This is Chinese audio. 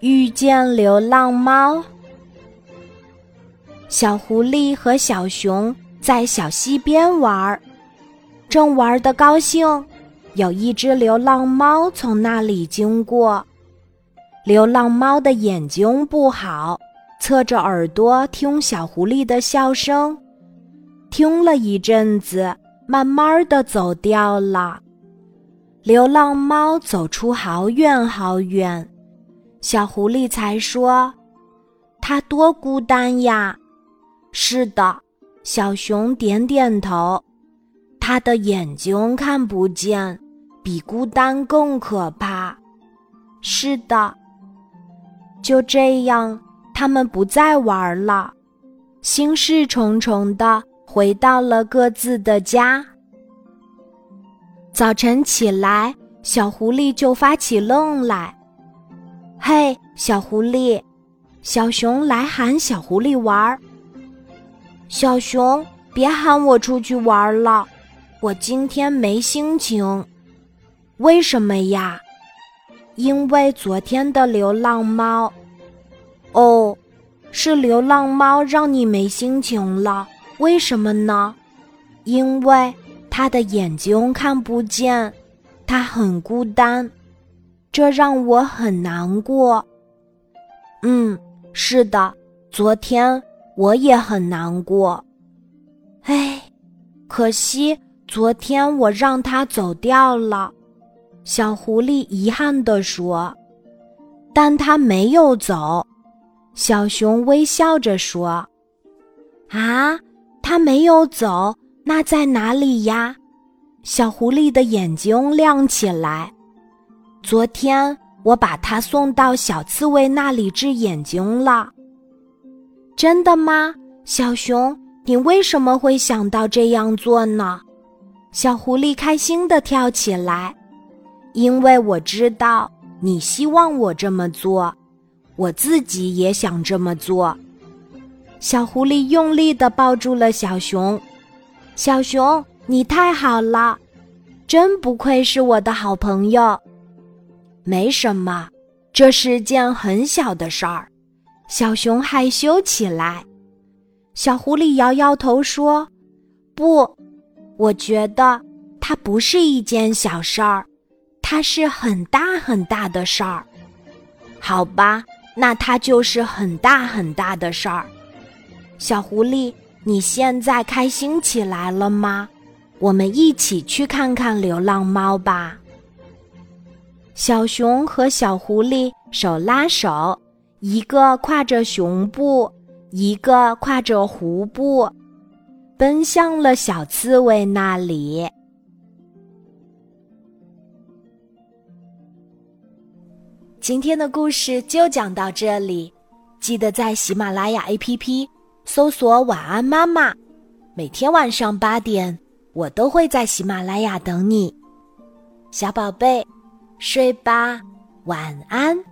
遇见流浪猫。小狐狸和小熊在小溪边玩儿，正玩得高兴，有一只流浪猫从那里经过。流浪猫的眼睛不好，侧着耳朵听小狐狸的笑声，听了一阵子，慢慢的走掉了。流浪猫走出好远好远，小狐狸才说：“它多孤单呀！”是的，小熊点点头。它的眼睛看不见，比孤单更可怕。是的，就这样，他们不再玩了，心事重重的回到了各自的家。早晨起来，小狐狸就发起愣来。嘿，小狐狸！小熊来喊小狐狸玩儿。小熊，别喊我出去玩了，我今天没心情。为什么呀？因为昨天的流浪猫。哦，是流浪猫让你没心情了？为什么呢？因为。它的眼睛看不见，它很孤单，这让我很难过。嗯，是的，昨天我也很难过。唉，可惜昨天我让他走掉了。小狐狸遗憾地说：“但他没有走。”小熊微笑着说：“啊，他没有走。”那在哪里呀？小狐狸的眼睛亮起来。昨天我把它送到小刺猬那里治眼睛了。真的吗，小熊？你为什么会想到这样做呢？小狐狸开心地跳起来，因为我知道你希望我这么做，我自己也想这么做。小狐狸用力地抱住了小熊。小熊，你太好了，真不愧是我的好朋友。没什么，这是件很小的事儿。小熊害羞起来。小狐狸摇摇头说：“不，我觉得它不是一件小事儿，它是很大很大的事儿。好吧，那它就是很大很大的事儿。”小狐狸。你现在开心起来了吗？我们一起去看看流浪猫吧。小熊和小狐狸手拉手，一个挎着熊布，一个挎着狐布，奔向了小刺猬那里。今天的故事就讲到这里，记得在喜马拉雅 APP。搜索“晚安妈妈”，每天晚上八点，我都会在喜马拉雅等你，小宝贝，睡吧，晚安。